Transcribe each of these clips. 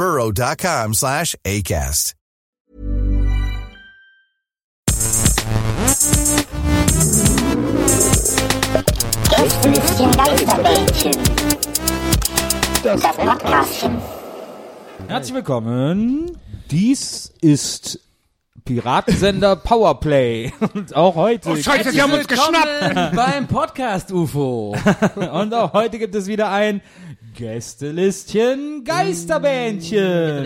burrow.com slash ACAST. Gästelistchen Geisterbällchen. Das Podcastchen. Herzlich willkommen. Dies ist Piratensender Powerplay. Und auch heute. Scheiße, sie haben uns geschnappt! beim Podcast UFO. Und auch heute gibt es wieder ein Gästelistchen Geisterbändchen.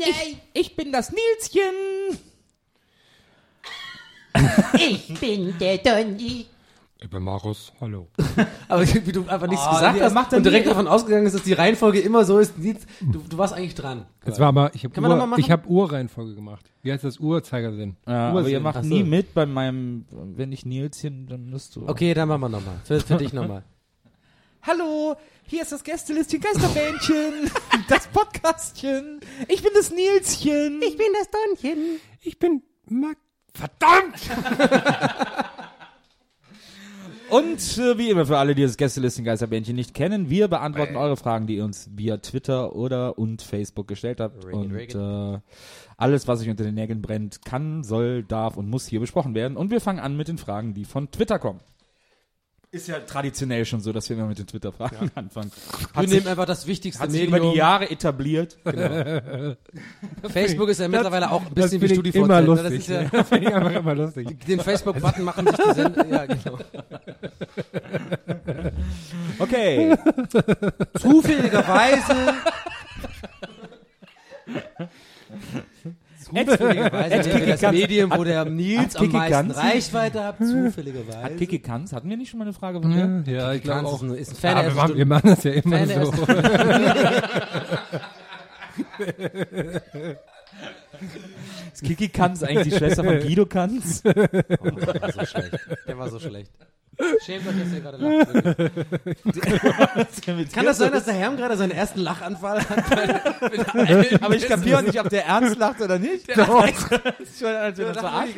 Ich, ich bin das Nilschen. Ich bin der Donny. Ich bin Markus, hallo. Aber wie du einfach nichts Oh, gesagt hast macht und direkt nie- davon ausgegangen ist, dass die Reihenfolge immer so ist, du, du warst eigentlich dran. Jetzt war aber, ich habe Uhr, machen? ich hab Uhrreihenfolge gemacht. Wie heißt das? Uhrzeigersinn. Ja, aber ihr macht Ach so. nie mit bei meinem, wenn ich Nilschen, dann musst du. Okay, dann machen wir nochmal. Für, für dich nochmal. Hallo, hier ist das Gästelistchen Geisterbändchen. das Podcastchen. Ich bin das Nilschen. Ich bin das Donchen. Ich bin Mac. Verdammt! Und äh, wie immer für alle, die das Gästelistchen Geisterbändchen nicht kennen, wir beantworten eure Fragen, die ihr uns via Twitter oder und Facebook gestellt habt. Reagan, und Äh, alles, was euch unter den Nägeln brennt, kann, soll, darf und muss hier besprochen werden. Und wir fangen an mit den Fragen, die von Twitter kommen. Ist ja traditionell schon so, dass wir immer mit den Twitter-Fragen anfangen. Wir Hat nehmen sich, einfach das wichtigste hat sich über die Jahre etabliert. Facebook ist ja mittlerweile auch ein Das bisschen wie StudiVZ. immer ne? lustig. Das ist ja, Das finde ich einfach immer lustig. den Facebook-Button machen sich die Sender. Ja, genau. Okay. Zufälligerweise. Zufälligerweise Ed wäre das Kanz- Medium, wo der Nils am Kiki meisten Kanz- Reichweite hat. Zufälligerweise. Hat Kiki Kanz, hatten wir nicht schon mal eine Frage von dir? Ja, ich glaube auch. ist ein- ist ein Fan Ja, der wir, machen, wir machen das ja immer Fan so. Ist Kiki Kanz eigentlich die Schwester von Guido Kanz? Oh, der war so schlecht. Der war so schlecht. Schämt euch, dass ihr gerade lacht. Kann das sein, dass der Herm gerade seinen ersten Lachanfall hat? Aber ich kapiere nicht, ob der ernst lacht oder nicht. Doch. das ist schon, als wenn das verarscht.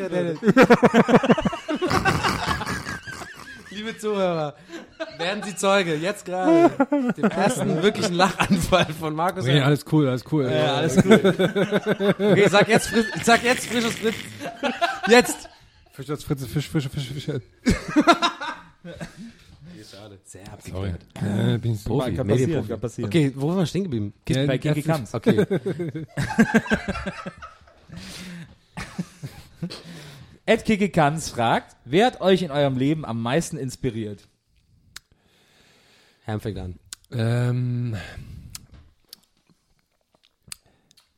Liebe Zuhörer, werden Sie Zeuge, jetzt gerade, dem ersten wirklichen Lachanfall von Markus. Nee, alles cool, alles cool. Ja, alles gut. Okay, sag jetzt, frisch, sag jetzt frisches Fritz. Jetzt. Fisch aus Fritze, Fisch, Fisch, Fisch, Fisch. Sehr abgeklärt. Äh, bin ich so. Profi, Kann passieren, Medienprofi. kann passieren. Okay, wo waren wir stehen geblieben? Ja, bei der Kiki Kanz. Okay. Ed Kiki Kanz fragt, wer hat euch in eurem Leben am meisten inspiriert? Herm fängt an. Ähm,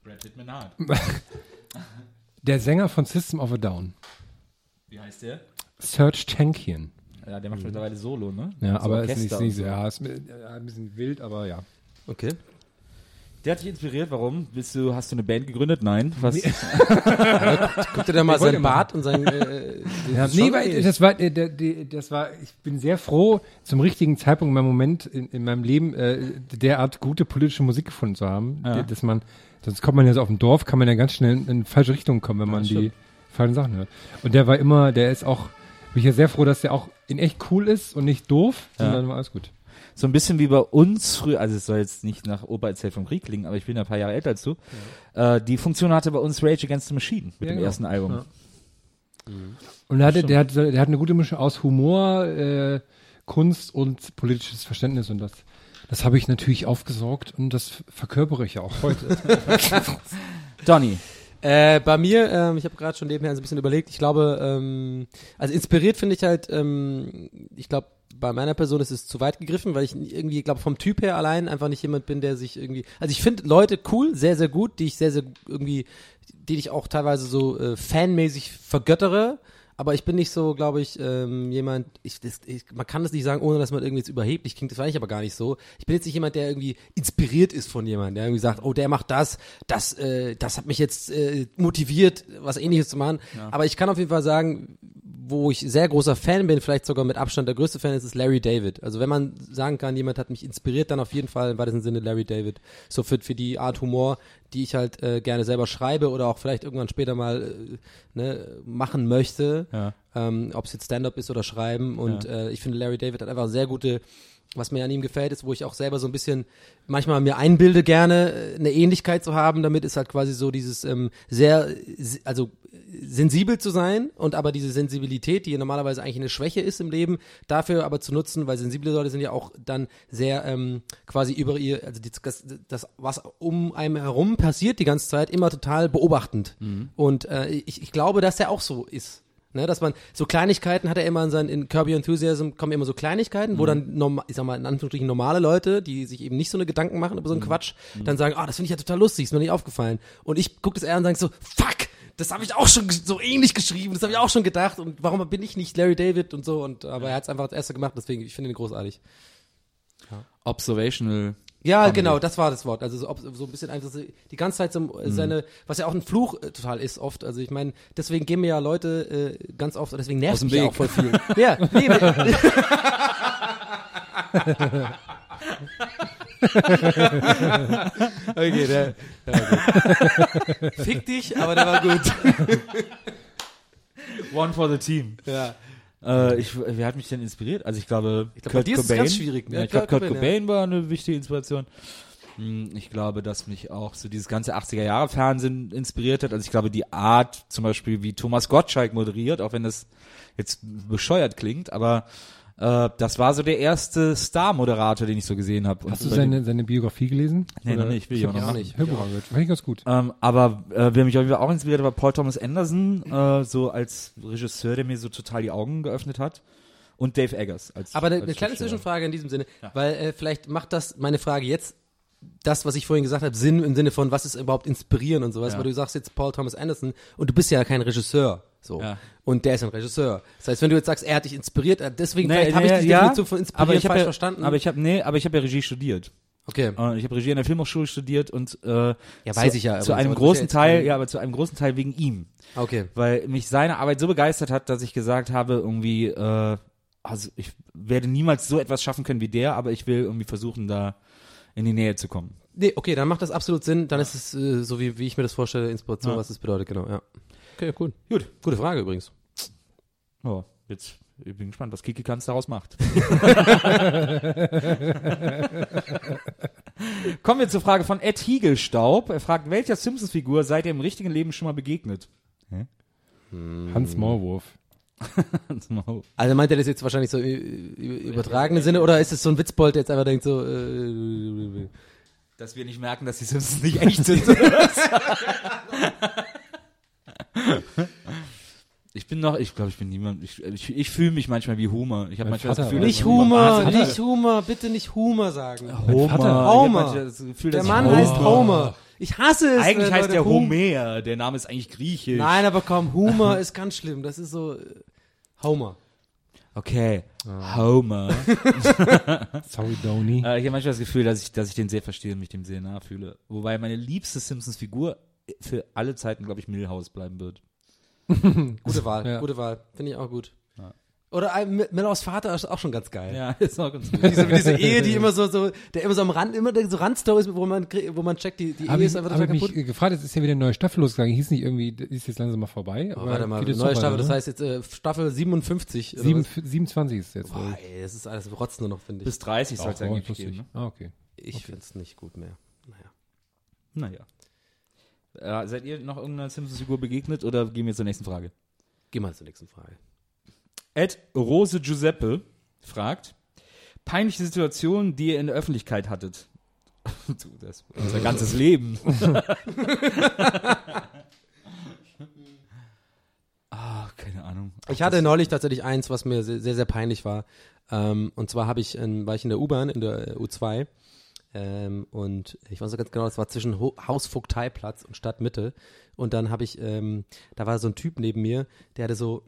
Brad Pittman Hart. der Sänger von System of a Down. Wie heißt der? Serge Tankian. Ja, der macht mittlerweile Solo, ne? Ja, So aber ist nicht, nicht so. ja, ist ja, ein bisschen wild, aber ja. Okay. Der hat dich inspiriert, warum? Bist du, hast du eine Band gegründet? Nein. Was? Guck dir da mal seinen. Bart und sein. Äh, Ja, nee, weil das war, der, das war, ich bin sehr froh, zum richtigen Zeitpunkt in meinem Moment in, in meinem Leben äh, derart gute politische Musik gefunden zu haben, Ja. dass man, sonst kommt man ja so auf dem Dorf, kann man ja ganz schnell in, in falsche Richtung kommen, wenn man die stimmt. falschen Sachen hört. Und der war immer, der ist auch, bin ich ja sehr froh, dass der auch in echt cool ist und nicht doof, sondern war alles gut. So ein bisschen wie bei uns früher, also es soll jetzt nicht nach Opa erzählt vom Krieg klingen, aber ich bin ja ein paar Jahre älter als du. Äh, die Funktion hatte bei uns Rage Against the Machine mit Ja, dem genau. ersten Album. Ja. Und der, hatte, der, hat, der hat eine gute Mischung aus Humor, äh, Kunst und politisches Verständnis und das Das habe ich natürlich aufgesaugt und das verkörpere ich ja auch heute. Donny. Äh, bei mir, ähm, ich habe gerade schon nebenher so ein bisschen überlegt, ich glaube, ähm, also inspiriert finde ich halt, ähm, ich glaube, bei meiner Person ist es zu weit gegriffen, weil ich irgendwie, glaube vom Typ her allein einfach nicht jemand bin, der sich irgendwie, also ich finde Leute cool, sehr, sehr gut, die ich sehr, sehr irgendwie, die ich auch teilweise so äh, fanmäßig vergöttere, aber ich bin nicht so, glaube ich, ähm, jemand, ich, das, ich, man kann das nicht sagen, ohne dass man irgendwie jetzt überheblich klingt, das war ich aber gar nicht so. Ich bin jetzt nicht jemand, der irgendwie inspiriert ist von jemandem, der irgendwie sagt, oh, der macht das, das, äh, das hat mich jetzt äh, motiviert, was ähnliches zu machen. Aber ich kann auf jeden Fall sagen, wo ich sehr großer Fan bin, vielleicht sogar mit Abstand der größte Fan ist, ist Larry David. Also wenn man sagen kann, jemand hat mich inspiriert, dann auf jeden Fall im weitesten Sinne Larry David. So für, für die Art Humor, die ich halt äh, gerne selber schreibe oder auch vielleicht irgendwann später mal äh, ne, machen möchte. Ja. Ähm, Ob es jetzt Stand-up ist oder Schreiben. Und äh, ich finde, Larry David hat einfach sehr gute was mir an ihm gefällt, ist, wo ich auch selber so ein bisschen manchmal mir einbilde, gerne äh, eine Ähnlichkeit zu haben. Damit ist halt quasi so dieses ähm, sehr, also sensibel zu sein und aber diese Sensibilität, die normalerweise eigentlich eine Schwäche ist im Leben, dafür aber zu nutzen, weil sensible Leute sind ja auch dann sehr ähm, quasi über ihr, also das, das, was um einem herum passiert die ganze Zeit, immer total beobachtend. Und äh, ich, ich glaube, dass er auch so ist. Ne, dass man so Kleinigkeiten hat er immer in seinen in Kirby Enthusiasm kommen immer so Kleinigkeiten, wo dann norma, ich sag mal in Anführungsstrichen normale Leute, die sich eben nicht so eine Gedanken machen über so einen Quatsch, dann sagen, ah, das finde ich ja total lustig, ist mir nicht aufgefallen. Und ich gucke das eher und sage so, fuck, das habe ich auch schon so ähnlich geschrieben, das habe ich auch schon gedacht und warum bin ich nicht Larry David und so und aber er hat es einfach als erster gemacht, deswegen ich finde ihn großartig. Observational. Ja, Comedy. genau, das war das Wort. Also so, ob- so ein bisschen einfach so, die ganze Zeit so äh, seine, was ja auch ein Fluch äh, total ist oft. Also ich meine, deswegen gehen mir ja Leute äh, ganz oft, und deswegen nervt mich ja Weg. auch voll viel. ja, nee, nee. okay, der, der war gut. Fick dich, aber der war gut. One for the team. ja. Äh, ich, wer hat mich denn inspiriert? Also ich glaube, Ich glaube, bei dir ist es ganz schwierig. ne? Ja, ich glaube, Kurt Cobain, Cobain war eine wichtige Inspiration. Hm, Ich glaube, dass mich auch so dieses ganze 80er Jahre Fernsehen inspiriert hat. Also ich glaube, die Art zum Beispiel, wie Thomas Gottschalk moderiert, auch wenn das jetzt bescheuert klingt, aber äh, das war so der erste Star-Moderator, den ich so gesehen habe. Hast du seine, seine Biografie gelesen? Nee, noch nicht, will ich auch noch nicht. Hörbuch angehört. Fand ich ganz gut. Ähm, aber äh, wer mich auf jeden Fall auch inspiriert hat, war Paul Thomas Anderson, äh, so als Regisseur, der mir so total die Augen geöffnet hat. Und Dave Eggers als Aber eine, als eine kleine. Zwischenfrage in diesem Sinne, weil äh, vielleicht macht das meine Frage jetzt das, was ich vorhin gesagt habe, Sinn im Sinne von, was ist überhaupt inspirieren und sowas, Ja. weil du sagst jetzt Paul Thomas Anderson und du bist ja kein Regisseur, so. Ja. Und der ist ein Regisseur. Das heißt, wenn du jetzt sagst, er hat dich inspiriert, äh, deswegen Nee, vielleicht habe ich nee, die ja, Definition von inspirieren aber ich habe falsch ja, verstanden. Aber ich habe nee, aber ich habe ja Regie studiert. okay. Äh, Ich habe Regie an der Filmhochschule studiert und äh, Ja, zu, weiß ich ja, Zu einem großen Teil, ja, aber zu einem großen Teil wegen ihm, Okay. weil mich seine Arbeit so begeistert hat, dass ich gesagt habe, irgendwie, äh, also ich werde niemals so etwas schaffen können wie der, aber ich will irgendwie versuchen, da in die Nähe zu kommen. Nee, okay, dann macht das absolut Sinn. Dann ist es äh, so, wie, wie ich mir das vorstelle, Inspiration, Ja. was das bedeutet, genau, ja. Okay, cool. Gut. Gute Frage übrigens. Oh, jetzt ich bin gespannt, was Kiki Kanz daraus macht. Kommen wir zur Frage von Ed Hiegelstaub. Er fragt, welcher Simpsons-Figur seid ihr im richtigen Leben schon mal begegnet? Hans Maulwurf. Also meint er das jetzt wahrscheinlich so im übertragenen Sinne oder ist es so ein Witzbold, der jetzt einfach denkt so, äh, Dass wir nicht merken, dass die Simpsons nicht echt sind. ich bin noch, ich glaube, ich bin niemand, ich, ich, ich fühle mich manchmal wie Homer. Ich habe manchmal das Vater Gefühl, war- nicht dass- Humor, Ah, hat er- nicht Humor, bitte nicht Humor sagen. Homer. Homer. das Gefühl, Der Mann ich heißt Homer- Homer. Ich hasse es. Eigentlich wenn heißt Leute der Homer. Der Name ist eigentlich griechisch. Nein, aber komm, Humor ist ganz schlimm. Das ist so äh, Homer. Okay. Ah. Homer. Sorry, Donny. äh, ich habe manchmal das Gefühl, dass ich, dass ich den sehr verstehe und mich dem sehr nahe fühle. Wobei meine liebste Simpsons-Figur für alle Zeiten, glaube ich, Milhouse bleiben wird. Gute Wahl, Ja. gute Wahl. Finde ich auch gut. Oder M- Mellows Vater ist auch schon ganz geil. Ja, ist auch ganz gut. Diese, diese Ehe, die immer so, so, der immer so am Rand, immer so Randstories, wo man, wo man checkt, die, die Habe Ehe ich, ist einfach hab total ich kaputt. mich äh, gefragt, jetzt ist ja wieder eine neue Staffel losgegangen. Hieß nicht irgendwie, die ist jetzt langsam mal vorbei. Oh, warte mal, neue noch Staffel, weiter, das ne? heißt jetzt äh, Staffel 57. oder Sieben, was? 27 ist jetzt. Boah, ey, das ist alles Rotz nur noch, finde ich. Bis 30 soll es oh, eigentlich geben. Ne? Ah, okay. Ich find's nicht gut mehr. Naja. Naja. Äh, seid ihr noch irgendeiner Simpsons-Figur begegnet oder gehen wir zur nächsten Frage? Geh mal zur nächsten Frage. Ed Rose Giuseppe fragt, peinliche Situation, die ihr in der Öffentlichkeit hattet? Du, das unser ganzes Leben. ah, keine Ahnung. Ich hatte neulich tatsächlich eins, was mir sehr, sehr, sehr peinlich war. Ähm, und zwar habe ich, in, war ich in der U-Bahn, in der äh, U2. Ähm, und ich weiß noch ganz genau, das war zwischen Ho Hausvogteiplatz und Stadtmitte. Und dann habe ich, ähm, da war so ein Typ neben mir, der hatte so,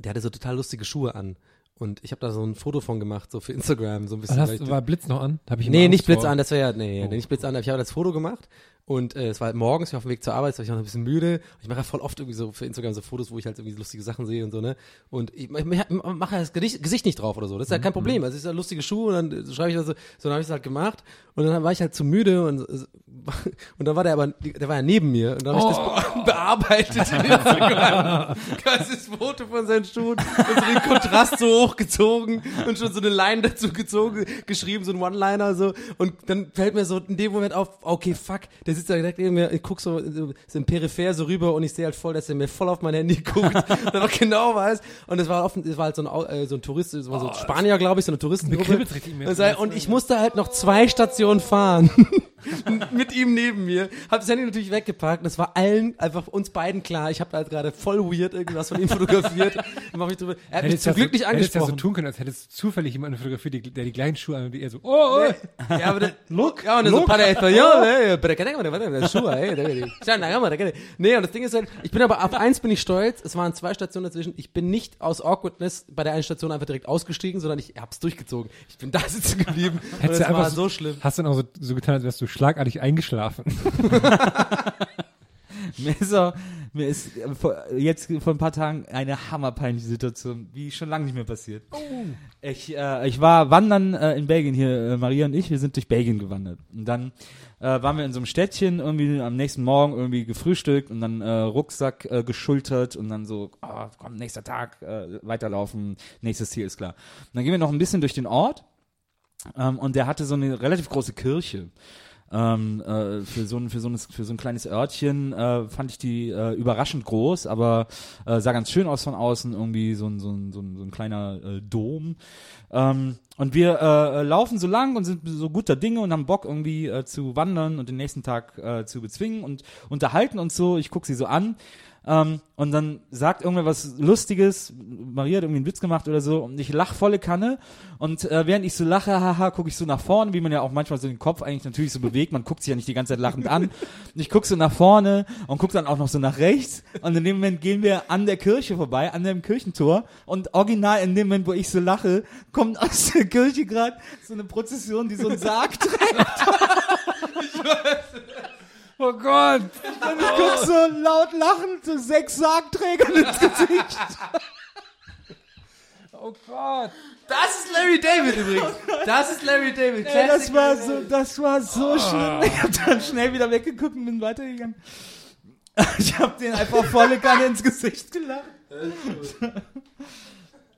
der hatte so total lustige Schuhe an. Und ich habe da so ein Foto von gemacht, so für Instagram, so ein bisschen. Was weil hast, war Blitz noch an? Hab ich Nee, nicht Blitz vor. an, das wäre ja, nee, Oh. nicht Blitz an. Ich habe das Foto gemacht und äh, es war halt morgens, ich war auf dem Weg zur Arbeit, so, ich war noch ein bisschen müde. Ich mache ja voll oft irgendwie so für Instagram so Fotos, wo ich halt irgendwie lustige Sachen sehe und so, ne? Und ich, ich, ich mache ja das Gesicht, Gesicht nicht drauf oder so. Das ist ja Mhm, kein Problem. Also es ist ja lustige Schuhe und dann schreibe ich das so, so dann habe ich es halt gemacht und dann war ich halt zu müde und und dann war der aber, der war ja neben mir und dann habe ich Oh. das be bearbeitet in Instagram. Ganzes Foto von seinen Schuhen und so den Kontrast so hochgezogen und schon so eine Line dazu gezogen, geschrieben, so ein One-Liner so. Und dann fällt mir so in dem Moment auf, okay, fuck, der sitzt da direkt neben mir, ich guck so, so im Peripher so rüber und ich sehe halt voll, dass er mir voll auf mein Handy guckt und einfach genau weiß. Und es war offen, es war halt so ein, äh, so ein Tourist, es war so ein Spanier, glaube ich, so eine Touristengruppe. Und Und ich musste halt noch zwei Stationen fahren. mit ihm neben mir, hab das Handy natürlich weggepackt und es war allen, einfach uns beiden klar, ich habe halt gerade voll weird irgendwas von ihm fotografiert und mich drüber. Er hat mich Hättest zum ja Glück so, nicht Hättest ja so angesprochen. tun können, als hättest du zufällig jemanden fotografiert, der die gleichen Schuhe an und die er so, oh, oh. Ja, aber der, look, ja, und er so, para español, eh, pero que tengo, warte, das Schuhe, eh, da geht- Nee, und das Ding ist halt, ich bin aber, auf eins bin ich stolz, es waren zwei Stationen dazwischen, ich bin nicht aus Awkwardness bei der einen Station einfach direkt ausgestiegen, sondern ich hab's durchgezogen. Ich bin da sitzen geblieben und Hättest das du war einfach so schlimm. Hast du dann auch so, so getan, als wärst du schlagartig eingeschlafen. Mir ist, auch, mir ist äh, jetzt vor ein paar Tagen eine hammerpeinliche Situation, wie schon lange nicht mehr passiert. Ich, äh, ich war wandern äh, in Belgien hier, äh, Maria und ich, wir sind durch Belgien gewandert. Und dann äh, waren wir in so einem Städtchen, irgendwie am nächsten Morgen irgendwie gefrühstückt und dann äh, Rucksack äh, geschultert und dann so, oh, komm, nächster Tag, äh, weiterlaufen, nächstes Ziel ist klar. Und dann gehen wir noch ein bisschen durch den Ort ähm, und der hatte so eine relativ große Kirche. Ähm, äh, für, so ein, für, so ein, für so ein kleines Örtchen äh, fand ich die äh, überraschend groß, aber äh, sah ganz schön aus von außen, irgendwie so ein, so ein, so ein, so ein kleiner äh, Dom. Ähm, und wir äh, laufen so lang und sind so guter Dinge und haben Bock irgendwie äh, zu wandern und den nächsten Tag äh, zu bezwingen und unterhalten uns so. Ich guck sie so an ähm, und dann sagt irgendwer was Lustiges, Maria hat irgendwie einen Witz gemacht oder so und ich lach volle Kanne. Und äh, während ich so lache, haha, gucke ich so nach vorne, wie man ja auch manchmal so den Kopf eigentlich natürlich so bewegt, man guckt sich ja nicht die ganze Zeit lachend an. Und ich guck so nach vorne und guck dann auch noch so nach rechts. Und in dem Moment gehen wir an der Kirche vorbei, an dem Kirchentor. Und original in dem Moment, wo ich so lache, kommt aus der Kirche gerade so eine Prozession, die so einen Sarg trägt. oh Gott! Und ich guck so laut lachend so sechs Sargträgern ins Gesicht. Oh Gott! Das ist Larry David übrigens. Das ist Larry David. Ey, das war so, das war so schlimm. Ich hab dann schnell wieder weggeguckt und bin weitergegangen. Ich hab den einfach volle Kanne ins Gesicht gelacht.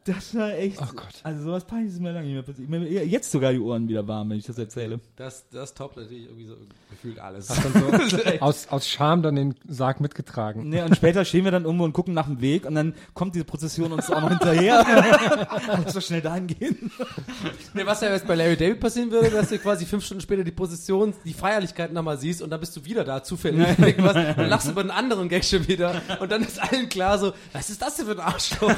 Das war echt. Oh Gott. Also sowas peinliches ist mir lange nicht mehr passiert. Mir jetzt sogar die Ohren wieder warm, wenn ich das erzähle. Das, das toppt natürlich irgendwie so gefühlt alles. Hast dann so aus, aus Scham dann den Sarg mitgetragen. Nee, und später stehen wir dann irgendwo und gucken nach dem Weg und dann kommt diese Prozession uns auch noch hinterher. Lass doch schnell dahin gehen. Nee, was ja jetzt bei Larry David passieren würde, dass du quasi fünf Stunden später die Position, die Feierlichkeit nochmal siehst und dann bist du wieder da, zufällig. Irgendwas, dann lachst du über einen anderen Gag schon wieder und dann ist allen klar so, was ist das denn für ein Arschloch?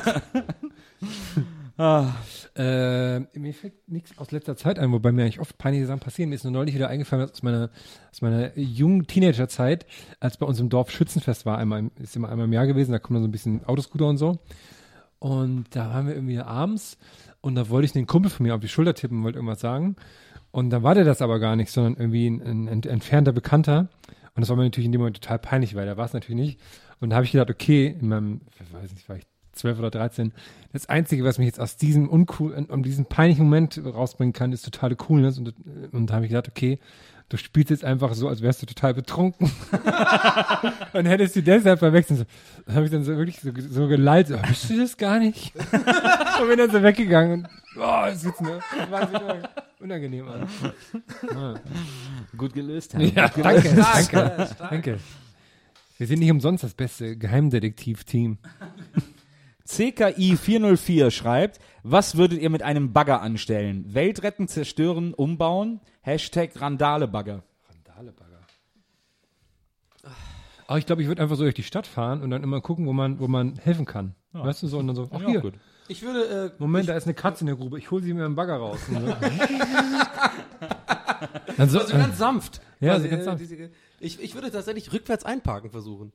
Ah, Äh, mir fällt nichts aus letzter Zeit ein, wobei mir eigentlich oft peinliche Sachen passieren. Mir ist nur neulich wieder eingefallen aus meiner, aus meiner jungen Teenagerzeit, als bei uns im Dorf Schützenfest war, einmal, ist immer einmal im Jahr gewesen, da kommen dann so ein bisschen Autoscooter und so. Und da waren wir irgendwie abends und da wollte ich den Kumpel von mir auf die Schulter tippen, wollte irgendwas sagen. Und dann war der das aber gar nicht, sondern irgendwie ein, ein, ein entfernter Bekannter. Und das war mir natürlich in dem Moment total peinlich, weil der war es natürlich nicht. Und da habe ich gedacht, okay, in meinem, ich weiß nicht, ich 12 oder 13, das Einzige, was mich jetzt aus diesem uncool, um diesen peinlichen Moment rausbringen kann, ist totale Coolness. Und, und da habe ich gedacht, okay, du spielst jetzt einfach so, als wärst du total betrunken. und hättest du deshalb verwechselt. Dann habe ich dann so wirklich so, so gelallt, so, bist du das gar nicht? und bin dann so weggegangen und, oh, das ist mir wahnsinnig unangenehm an. Gut gelöst, Herr. Ja, danke, danke, Stark, stark. danke. Wir sind nicht umsonst das beste Geheimdetektiv-Team. CKI 404 schreibt, Was würdet ihr mit einem Bagger anstellen? Weltretten, zerstören, umbauen? Hashtag Randale-Bagger. Aber ich glaube, ich würde einfach so durch die Stadt fahren und dann immer gucken, wo man, wo man helfen kann. Weißt du so? Und dann so, ach Ja, hier, gut. Ich würde, äh, Moment, da ist eine Katze in der Grube. Ich hole sie mir im Bagger raus. Und so. dann so, also ganz sanft. Ja, Quasi, so ganz äh, sanft. diese- Ich, ich würde tatsächlich rückwärts einparken versuchen.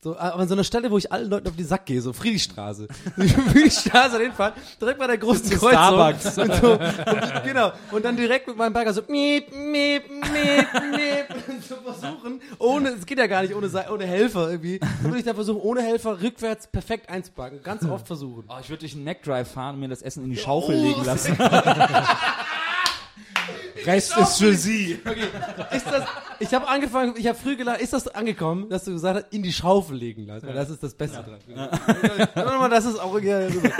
So, aber an so einer Stelle, wo ich allen Leuten auf die Sack gehe, so Friedrichstraße. Friedrichstraße hinfahren, direkt bei der großen Kreuzung. Starbucks. Und so, und, genau. Und dann direkt mit meinem Bagger so miep, miep, miep, miep. Und so versuchen, ohne, es geht ja gar nicht ohne, ohne Helfer irgendwie. Dann würde ich da versuchen, ohne Helfer rückwärts perfekt einzuparken. Ganz oft versuchen. Oh, ich würde durch einen Neckdrive fahren und mir das Essen in die Schaufel legen lassen. Rest ist für sie. Ist das, ich habe angefangen, ich habe früh gelacht, ist das angekommen, dass du gesagt hast, in die Schaufel legen lassen? Weil das ist das Beste dran. Mal, das ist auch ja, rüber.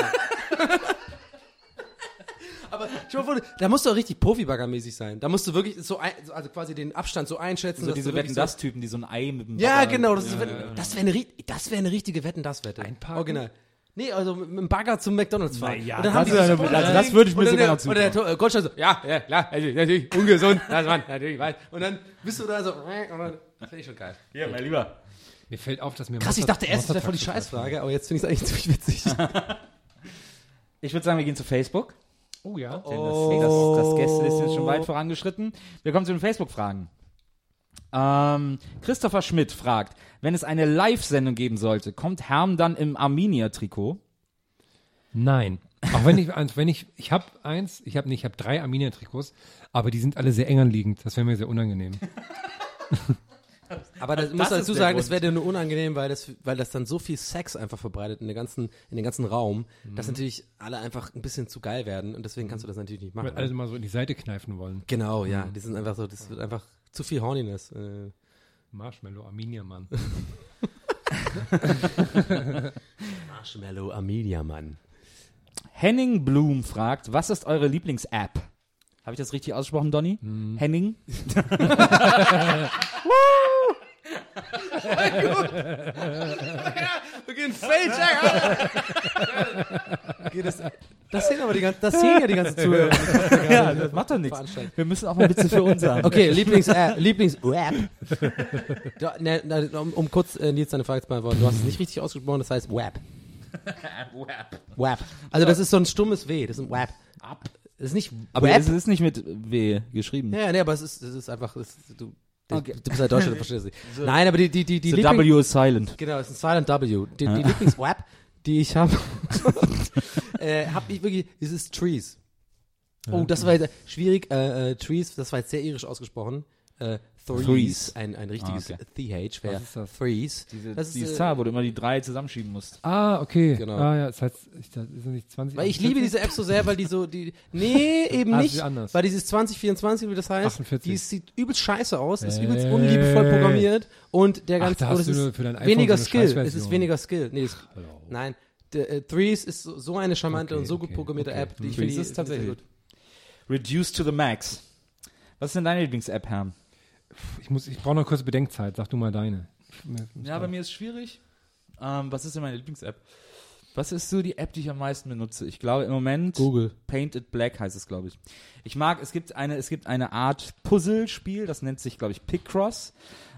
Aber schon vor, da musst du auch richtig Profi-Baggermäßig sein. Da musst du wirklich so, ein, so- also quasi den Abstand so einschätzen. So diese Wetten das Typen, die so ein Ei mit dem Ja, Bagger- genau, das, ist, das wäre eine, das wär eine richtige Wetten das Wette. Einparken? Original. Nee, also mit dem Bagger zum McDonalds fahren. ja, das haben die eine- also das würde ich mir sogar der- noch Und der zutrauen. Äh, Goldstein so, ja, ja, klar, also, natürlich, ungesund, das man, natürlich, weiß. Und dann bist du da so, äh, und dann, das finde ich schon geil. Ja, mein Lieber. mir fällt auf, dass mir Krass, ich Monster- dachte erst, das wäre voll die Scheißfrage, aber jetzt finde ich es eigentlich ziemlich witzig. Ich würde sagen, wir gehen zu Facebook. Oh ja. Denn das, das, das Gästeliste ist schon weit vorangeschritten. Wir kommen zu den Facebook-Fragen. Ähm, Christopher Schmidt fragt, wenn es eine Live-Sendung geben sollte, kommt Herm dann im Arminia-Trikot? Nein. Auch wenn ich eins, wenn ich, ich habe eins, ich habe nicht, ich habe drei Arminia-Trikots, aber die sind alle sehr eng anliegend. Das wäre mir sehr unangenehm. Aber das, das muss dazu sagen, das wäre dir nur unangenehm, weil das, weil das dann so viel Sex einfach verbreitet in, der ganzen, in den ganzen Raum, dass natürlich alle einfach ein bisschen zu geil werden und deswegen kannst du das natürlich nicht machen. Weil alle mal so in die Seite kneifen wollen. Genau, ja, die sind einfach so, das wird einfach zu viel Horniness. Äh, Marshmallow, Arminia, Mann. Marshmallow Amelia, Mann. Henning Blum fragt, was ist eure Lieblings-App? Habe ich das richtig ausgesprochen, Donny? Henning? Okay, ein Fail-Check, okay, das, das sehen aber die ganzen, das sehen ja die ganzen Zuhörer. ja, das macht doch nichts. Wir müssen auch mal Witze für uns sagen. Okay. Lieblings Web. Ja, ne, ne, um, um kurz äh, Nils deine Frage zu beantworten. Du hast es nicht richtig ausgesprochen, das heißt Web. Web. Also das ist so ein stummes W, das ist ein Web. Das ist nicht Aber es ist nicht mit W geschrieben. ja, nee, aber es ist, es ist einfach, es, du, Okay. du bist halt Deutscher, du verstehst es nicht. Nein, aber die, die, die, die The Liebling- W is silent. Genau, es ist ein Silent W. Die, die Lieblings-Web, die ich habe, äh, habe ich wirklich, das ist Trees. Oh, das war jetzt schwierig. Äh, äh, Trees, das war jetzt sehr irisch ausgesprochen. Äh, Threes, Threes. ein, ein richtiges Ah, okay. TH wäre das? Threes. Diese, das die ist, äh, Zahl, wo du immer die drei zusammenschieben musst. Ah, okay. Genau. Ah, ja, das heißt, ich, das ist nicht 20. weil ich liebe diese App so sehr, weil die so, die, nee, eben Ah, nicht, anders. weil dieses 2024, wie das heißt, 48. die sieht übelst scheiße aus, ist Äh. übelst unliebevoll programmiert und der Ach, ganze, da und hast es du ist weniger so eine Skill, es ist weniger Skill, nee, das, nein, der, äh, Threes ist so, so eine charmante Okay, und so gut okay, programmierte okay. App, die ich finde, ist tatsächlich gut. Reduced to the max. Was ist denn deine Lieblings-App, Herm? Ich, muss, ich brauche noch kurz Bedenkzeit. Sag du mal deine. Ja, bei mir ist schwierig. Ähm, was ist denn meine Lieblings-App? Was ist so die App, die ich am meisten benutze? Ich glaube im Moment Google. Painted Black heißt es, glaube ich. Ich mag, es gibt eine, es gibt eine Art Puzzlespiel, das nennt sich, glaube ich, Picross.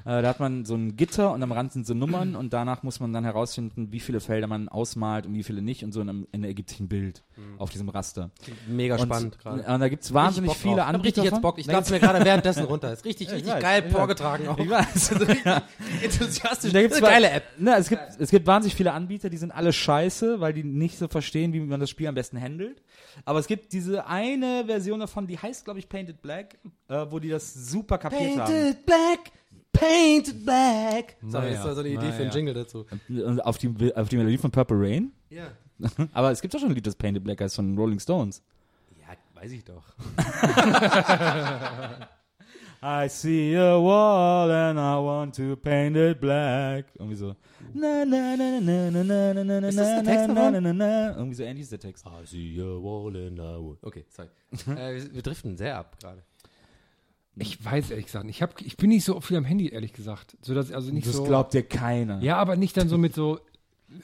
Äh, da hat man so ein Gitter und am Rand sind so Nummern und danach muss man dann herausfinden, wie viele Felder man ausmalt und wie viele nicht und so in einem, in einem ergibt sich ein Bild auf diesem Raster. Mega Und, spannend gerade. und da gibt es wahnsinnig viele drauf. Ich hab Anbieter. richtig jetzt. Bock. Ich lade mir gerade währenddessen runter. Ist richtig, richtig weiß, geil vorgetragen auch. Ich weiß. Enthusiastisch. Da gibt's eine geile App. Ne, es, gibt, es gibt wahnsinnig viele Anbieter, die sind alle scheiße, weil die nicht so verstehen, wie man das Spiel am besten handelt. Aber es gibt diese eine Version davon, die heißt, glaube ich, Painted Black, äh, wo die das super kapiert haben. Painted Black, Painted Black. So, Naja, das war so eine Idee für einen naja. Jingle dazu. Und auf die, auf die Melodie von Purple Rain. Ja. Aber es gibt doch schon ein Lied, das Painted Black heißt von Rolling Stones. Ja, weiß ich doch. I see a wall and I want to paint it black. Irgendwie so. Na, na, na, na, na, na, na, na, Ist das der na, Text na, davon? na, na, na. Irgendwie so ähnlich ist der Text. I see a wall and I will. Okay, sorry. äh, wir, wir driften sehr ab gerade. Ich weiß ehrlich gesagt, ich, hab, ich bin nicht so viel am Handy, ehrlich gesagt. So, dass, also nicht Das so, glaubt dir keiner. Ja, aber nicht dann so mit so.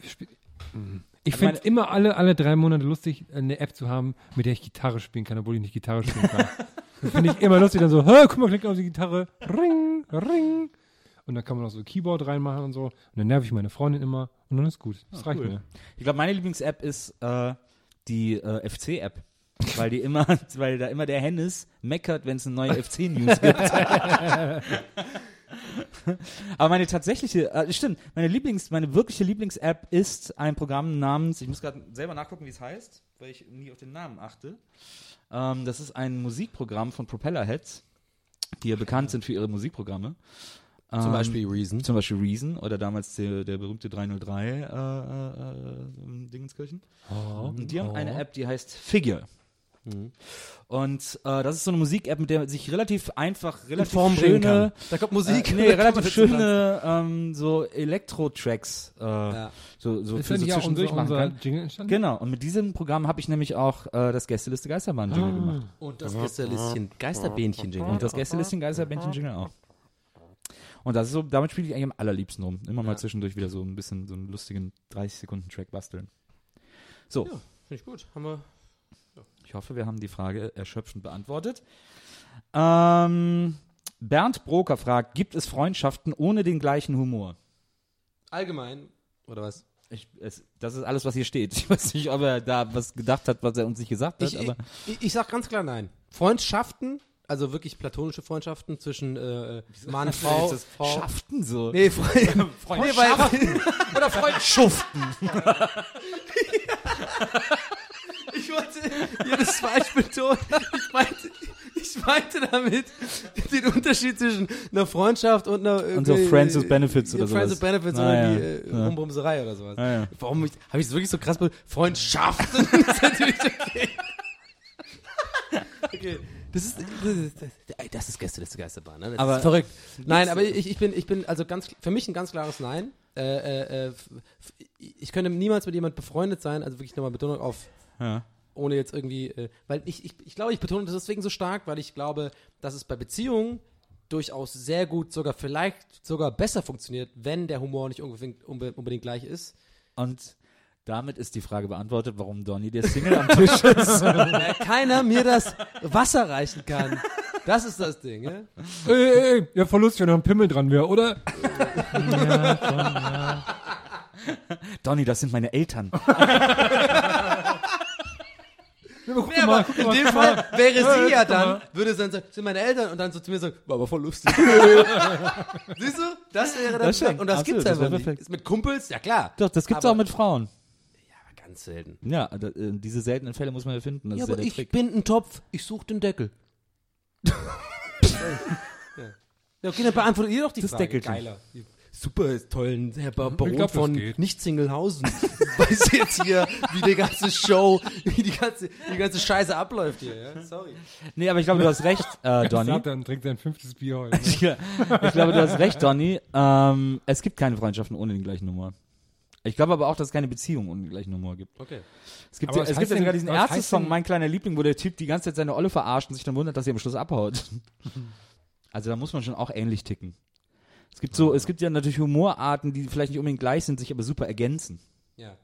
Sp- Hm. Ich finde es immer alle, alle drei Monate lustig, eine App zu haben, mit der ich Gitarre spielen kann, obwohl ich nicht Gitarre spielen kann. das finde ich immer lustig, dann so, guck mal, klick auf die Gitarre, ring, ring. Und dann kann man auch so Keyboard reinmachen und so. Und dann nerv ich meine Freundin immer und dann ist gut. Das reicht cool. mir. Ich glaube, meine Lieblings-App ist äh, die äh, FC-App. Weil die immer, weil da immer der Hennis meckert, wenn es eine neue FC-News gibt. Aber meine tatsächliche, äh, stimmt, meine Lieblings, meine wirkliche Lieblings-App ist ein Programm namens, ich muss gerade selber nachgucken, wie es heißt, weil ich nie auf den Namen achte. Ähm, das ist ein Musikprogramm von Propellerheads, die ja bekannt sind für ihre Musikprogramme. Zum Ähm, Beispiel Reason. zum Beispiel Reason oder damals der, der berühmte 303 äh, äh, äh, Dingenskirchen. Und die haben eine App, die heißt Figure. Und äh, das ist so eine Musik-App, mit der man sich relativ einfach, relativ Form schöne, kann. Da kommt Musik. äh, nee, kann relativ schöne ähm, so Elektro-Tracks äh, Ja. so, so, für ja so zwischendurch unser, machen unser kann. Jingle entstanden? Genau, und mit diesem Programm habe ich nämlich auch äh, das Gästeliste Geisterbahn Jingle Ah. gemacht. Und das Gästelistchen, Geisterbähnchen Jingle. Und das Gästelistchen Geisterbändchen Jingle auch. Und das ist so, damit spiele ich eigentlich am allerliebsten rum. Immer mal Ja. zwischendurch wieder so ein bisschen so einen lustigen 30 Sekunden Track basteln. So, Finde ich gut. Haben wir. Ich hoffe, wir haben die Frage erschöpfend beantwortet. Ähm, Bernd Broker fragt, gibt es Freundschaften ohne den gleichen Humor? Allgemein. Oder was? Ich, es, das ist alles, was hier steht. Ich weiß nicht, ob er da was gedacht hat, was er uns nicht gesagt hat, Ich, aber ich, ich sag ganz klar nein. Freundschaften, also wirklich platonische Freundschaften zwischen äh, Mann, Frau, das Frau. Schaften so. Nee, Freund, Freundschaften. oder Freundschaften. ich wollte jedes Beispiel tun. Ich meinte, ich meinte damit den Unterschied zwischen einer Freundschaft und einer Und so Friends with Benefits oder Friends with. Benefits Ah, oder ja. die äh, Ja. Oder sowas. Ah, ja. Warum habe ich es wirklich so krass be Freundschaften? das ist natürlich okay. okay. Das ist, das ist, das ist Geisterbahn, ne? Das Aber- ist verrückt. Nein, aber ich, ich bin, ich bin, also ganz, für mich ein ganz klares Nein. Äh, äh, äh, ich könnte niemals mit jemand befreundet sein, also wirklich nochmal Betonung auf, Ja. Ohne jetzt irgendwie, äh, weil ich, ich, ich glaube, ich betone das deswegen so stark, weil ich glaube, dass es bei Beziehungen durchaus sehr gut, sogar vielleicht sogar besser funktioniert, wenn der Humor nicht unbedingt, unbe- unbedingt gleich ist. Und damit ist die Frage beantwortet, warum Donny der Single am Tisch ist. Weil keiner mir das Wasser reichen kann. Das ist das Ding, ja? Ey, ey, ey, ja, voll lustig, wenn noch ein Pimmel dran wäre, oder? Donny, das sind meine Eltern. Ja, aber guck Ja, mal, guck in mal, dem Fall wäre Ja, sie ja dann, würde es dann sagen, sind meine Eltern und dann so zu mir sagen, war aber voll lustig. Siehst du? Das wäre dann Das stimmt. Und das Absolut, gibt's einfach nicht. perfekt. Ist mit Kumpels, ja klar. Doch, das gibt's Aber- auch mit Frauen. Aber ganz selten. Ja, da, äh, diese seltenen Fälle muss man ja finden. Das Ja, ist ja aber der ich Trick. bin ein Topf, ich suche den Deckel. ja. ja, okay, dann beantwortet ihr doch die Das Frage. Deckelchen. Geiler. Super, ist toll. Herr Ba- Baron glaub, von geht. Nicht-Singlehausen weiß jetzt hier, wie die ganze Show, wie die ganze, die ganze Scheiße abläuft hier. Ja? Sorry. Nee, aber ich glaube, du hast recht, äh, Donny. Sagt, dann trinkt sein fünftes Bier heute. Ne? Ich glaube, du hast recht, Donny. Ähm, es gibt keine Freundschaften ohne den gleichen Humor. Ich glaube aber auch, dass es keine Beziehung ohne den gleichen Humor gibt. Okay. Es gibt, Aber ja, es gibt ja sogar diesen Ärzte-Song, denn- mein kleiner Liebling, wo der Typ die ganze Zeit seine Olle verarscht und sich dann wundert, dass sie am Schluss abhaut. Also da muss man schon auch ähnlich ticken. Es gibt so, es gibt ja natürlich Humorarten, die vielleicht nicht unbedingt gleich sind, sich aber super ergänzen. Ja.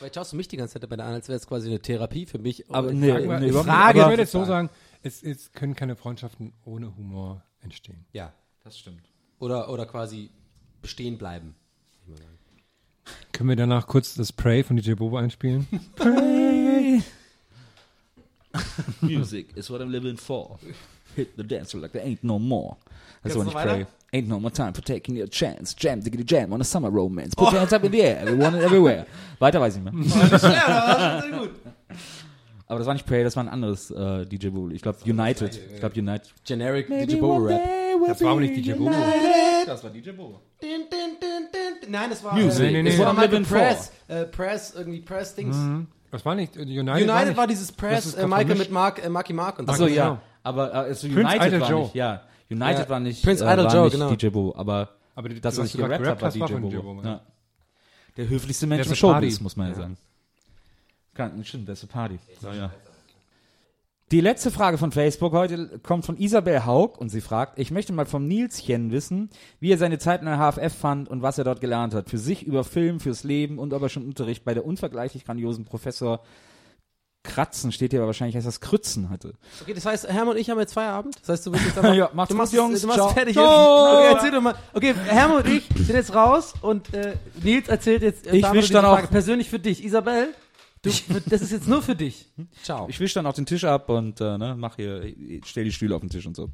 Weil schaust du mich die ganze Zeit dabei an, als wäre es quasi eine Therapie für mich. Aber Und- nee, Frage nee, ich, überhaupt Frage- ich würde jetzt so sagen, es, es können keine Freundschaften ohne Humor entstehen. Ja. Das stimmt. Oder, oder quasi bestehen bleiben. Können wir danach kurz das Pray von DJ Bobo einspielen? Music is what I'm living for. Hit the dance floor like there ain't no more. Noch ich weiter? pray. Ain't no more time for taking your chance. Jam, diggity jam on a summer romance. Put your hands up in the air, everyone and everywhere. Weiter weiß ich nicht mehr. ja, sehr gut. Aber das war nicht Pray, das war ein anderes äh, DJ Bowl. Ich glaube United. Ich glaube United. Generic DJ Bobo Rap. Das war aber nicht DJ Bobo. Das war DJ Bowl. Din, din, din, din. Nein, das war Music Nee, nee, nee. das war Michael. Press. Äh, Press, irgendwie Press-Dings. Das war nicht, United, United war, war, nicht, dieses Das Press, äh, Michael mit Mark, äh, Marky Mark und so. Achso, genau. ja. Aber äh, also Prince United Idol war Joe. nicht, ja. United Ja. war nicht, Prince äh, Idol war Joe, nicht genau. DJ Bo, aber Aber die- das, was ich gerappt habe, war DJ von Bo. DJ Bo, ja. Der höflichste Mensch im Showbiz, muss man ja Ja. sagen. Kann, stimmt, das ist Party. So, ja. Die letzte Frage von Facebook heute kommt von Isabel Haug und sie fragt, ich möchte mal vom Nilschen wissen, wie er seine Zeit in der HFF fand und was er dort gelernt hat. Für sich, über Film, fürs Leben und ob er schon Unterricht bei der unvergleichlich grandiosen Professor Kratzen, steht hier aber wahrscheinlich heißt das Krützen hatte. Okay, das heißt, Hermann und ich haben jetzt Feierabend. Das heißt, du willst jetzt einfach, Ja, macht's du gut, machst, Jungs. Du machst Ciao. fertig Ciao. jetzt. Okay, erzähl doch mal. Okay, Hermann und ich sind jetzt raus und äh, Nils erzählt jetzt äh, Ich wisch dann auch- Frage persönlich für dich. Isabel, du, das ist jetzt nur für dich. Ciao. Ich wisch dann auch den Tisch ab und äh, ne, mach hier, stell die Stühle auf den Tisch und so.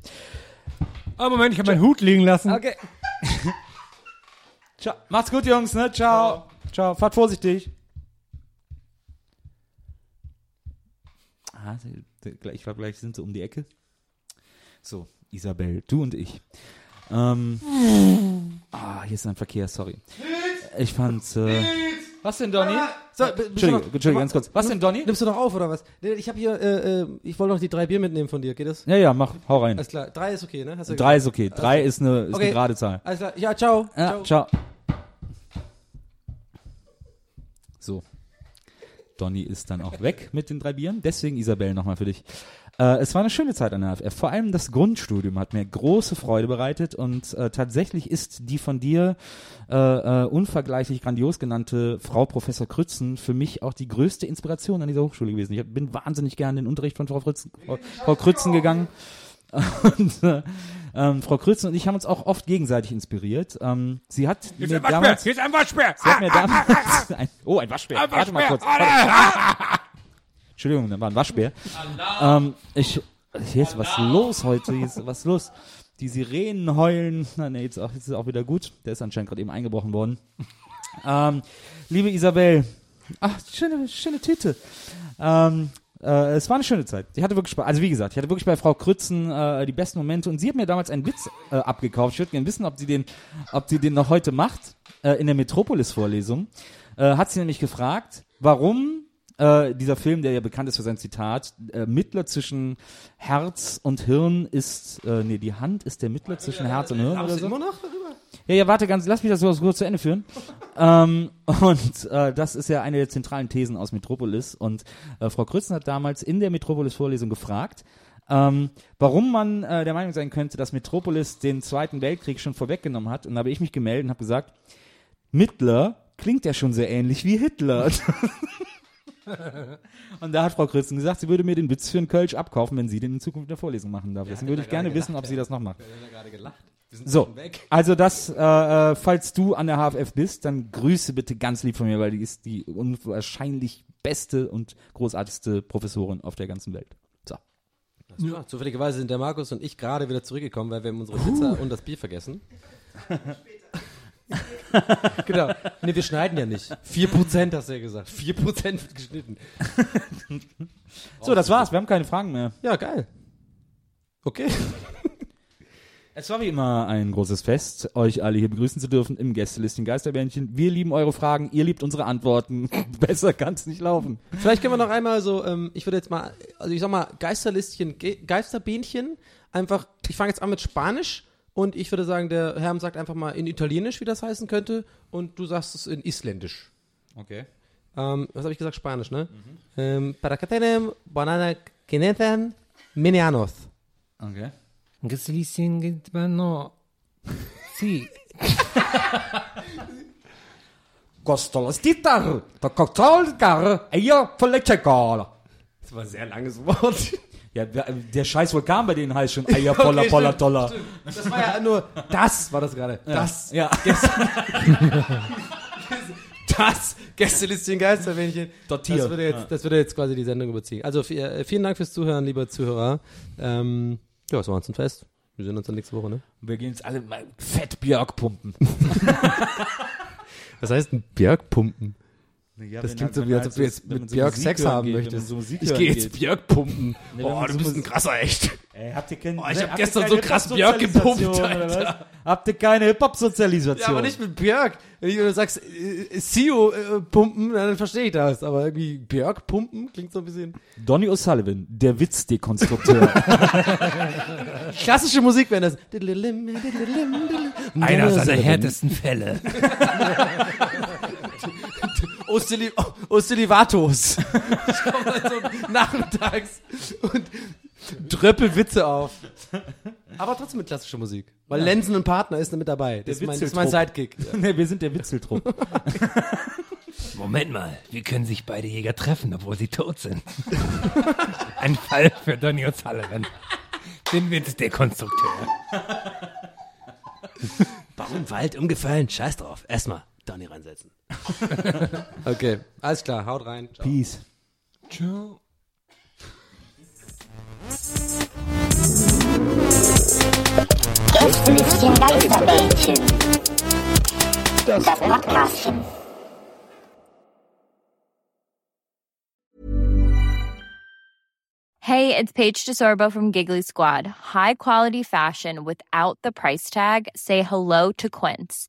Oh, Moment, ich habe meinen Hut liegen lassen. Okay. Ciao. Macht's gut, Jungs, ne? Ciao. Ciao. Fahrt vorsichtig. Ah, sie- ich glaube, gleich sind sie um die Ecke. So, Isabel, du und ich. Ähm, ah, hier ist ein Verkehr, sorry. Ich fand's, äh, was denn, Donny? So, bist du Entschuldige, Entschuldige, ganz kurz. Was denn, Donny? Nimmst du noch auf oder was? Ich habe hier, äh, äh, ich wollte noch die drei Bier mitnehmen von dir. Geht das? Ja, ja, mach, hau rein. Alles klar. Drei ist okay, ne? Hast du Drei ist okay. Drei ist eine, ist Okay. eine gerade Zahl. Alles klar. Ja, ciao. Ja, ciao. So. Donny ist dann auch weg mit den drei Bieren. Deswegen, Isabel, nochmal für dich. Äh, es war eine schöne Zeit an der AFF. Vor allem das Grundstudium hat mir große Freude bereitet und äh, tatsächlich ist die von dir äh, äh, unvergleichlich grandios genannte Frau Professor Krützen für mich auch die größte Inspiration an dieser Hochschule gewesen. Ich bin wahnsinnig gerne in den Unterricht von Frau, Krützen, Frau, Frau Krützen gegangen. Und äh, ähm, Frau Krützen und ich haben uns auch oft gegenseitig inspiriert. Ähm, sie hat mir damals, Hier ist ein Waschbär. Sie hat mir damals ein, oh, ein Waschbär. Ein Warte mal kurz. Entschuldigung, da war ein Waschbär. Ähm, ich, hier ist was los heute, hier ist was los. Die Sirenen heulen. Na, nee, jetzt, auch, jetzt ist es auch wieder gut. Der ist anscheinend gerade eben eingebrochen worden. Ähm, liebe Isabel, ach, schöne, schöne Tüte. Ähm, äh, es war eine schöne Zeit. Ich hatte wirklich Spaß. Also wie gesagt, ich hatte wirklich bei Frau Krützen äh, die besten Momente und sie hat mir damals einen Witz äh, abgekauft. Ich würde gerne wissen, ob sie den, ob sie den noch heute macht äh, in der Metropolis-Vorlesung. Äh, hat sie nämlich gefragt, warum äh, dieser Film, der ja bekannt ist für sein Zitat, äh, Mittler zwischen Herz und Hirn ist, äh, nee, die Hand ist der Mittler zwischen Herz und Hirn oder so. immer noch darüber? Ja, ja, warte ganz, lass mich das so kurz zu Ende führen. ähm, und äh, das ist ja eine der zentralen Thesen aus Metropolis. Und äh, Frau Krützen hat damals in der Metropolis-Vorlesung gefragt, ähm, warum man äh, der Meinung sein könnte, dass Metropolis den Zweiten Weltkrieg schon vorweggenommen hat. Und da habe ich mich gemeldet und habe gesagt, Mittler klingt ja schon sehr ähnlich wie Hitler. Und da hat Frau Krützen gesagt, sie würde mir den Witz für einen Kölsch abkaufen, wenn sie den in Zukunft in der Vorlesung machen darf. Deswegen würde ich gerne wissen, ob sie das noch macht. So, also das, äh, äh, falls du an der HFF bist, dann grüße bitte ganz lieb von mir, weil die ist die unwahrscheinlich beste und großartigste Professorin auf der ganzen Welt. So. Ja. Zufälligerweise sind der Markus und ich gerade wieder zurückgekommen, weil wir haben unsere Pizza und das Bier vergessen. genau. Nee, wir schneiden ja nicht. 4% hast du ja gesagt. 4% wird geschnitten. So, das war's. Wir haben keine Fragen mehr. Ja, geil. Okay. Es war wie immer ein großes Fest, euch alle hier begrüßen zu dürfen im Gästelistchen Geisterbändchen. Wir lieben eure Fragen, ihr liebt unsere Antworten. Besser kann's nicht laufen. Vielleicht können wir noch einmal so, ähm, ich würde jetzt mal, also ich sag mal, Geisterlistchen, Ge Geisterbähnchen, einfach, ich fange jetzt an mit Spanisch und ich würde sagen, der Herr sagt einfach mal in Italienisch, wie das heißen könnte, und du sagst es in Isländisch. Okay. Ähm, was habe ich gesagt? Spanisch, ne? Ähm, para que tenem banana kineten minianos. Okay. no. Sí. Kostolastitar, der Cocktailgar, io Pollecekala. Das war ein sehr langes Wort. Ja, der, scheiß Vulkan bei denen heißt schon Eier Polla Okay, Polla stimmt, Tolla. Das war ja nur, das war das gerade. Das, Ja. das Gästelistchen Geisterbähnchen. Dort Das würde, jetzt, das würde jetzt quasi die Sendung überziehen. Also äh, vielen Dank fürs Zuhören, lieber Zuhörer. Ähm, ja, es war uns ein Fest. Wir sehen uns dann nächste Woche, ne? Wir gehen jetzt alle mal fett Björk pumpen. Was heißt ein Björk-Pumpen? Ja, Das klingt halt- so, wie halt als ob du jetzt mit so Björk Sex haben geht, möchtest. so Ich gehe jetzt geht. Björk pumpen. Nee, Boah, man du so bist ein krasser, echt. Ey, habt ihr keinen, Oh, ich hab habt ihr gestern so krass Björk gepumpt, was? Habt ihr keine Hip-Hop-Sozialisation? Ja, aber nicht mit Björk. Wenn du sagst, äh, Sio äh, pumpen, dann verstehe ich das. Aber irgendwie Björk pumpen klingt so ein bisschen. Donny O'Sullivan, der Witzdekonstrukteur. Klassische Musik wäre das. Einer seiner härtesten Fälle. Osteli Ostelivatos. Ich komme dann so nachmittags und dröppel Witze auf. Aber trotzdem mit klassischer Musik. Weil Lenzen und Partner ist mit dabei. Das, ist mein, das ist mein Sidekick. nee, wir sind der Witzeltrupp. Moment mal, wie können sich beide Jäger treffen, obwohl sie tot sind? Ein Fall für Donny O'Sullivan. Den Witz der Konstrukteur. Baum, Wald, umgefallen, scheiß drauf. Erstmal Donny reinsetzen. okay, alles klar, haut rein. Ciao. Peace. Ciao. Gästelistchen Geisterbällchen. Das Podcastchen. Hey, it's Paige DeSorbo from Giggly Squad. High quality fashion without the price tag. Say hello to Quince.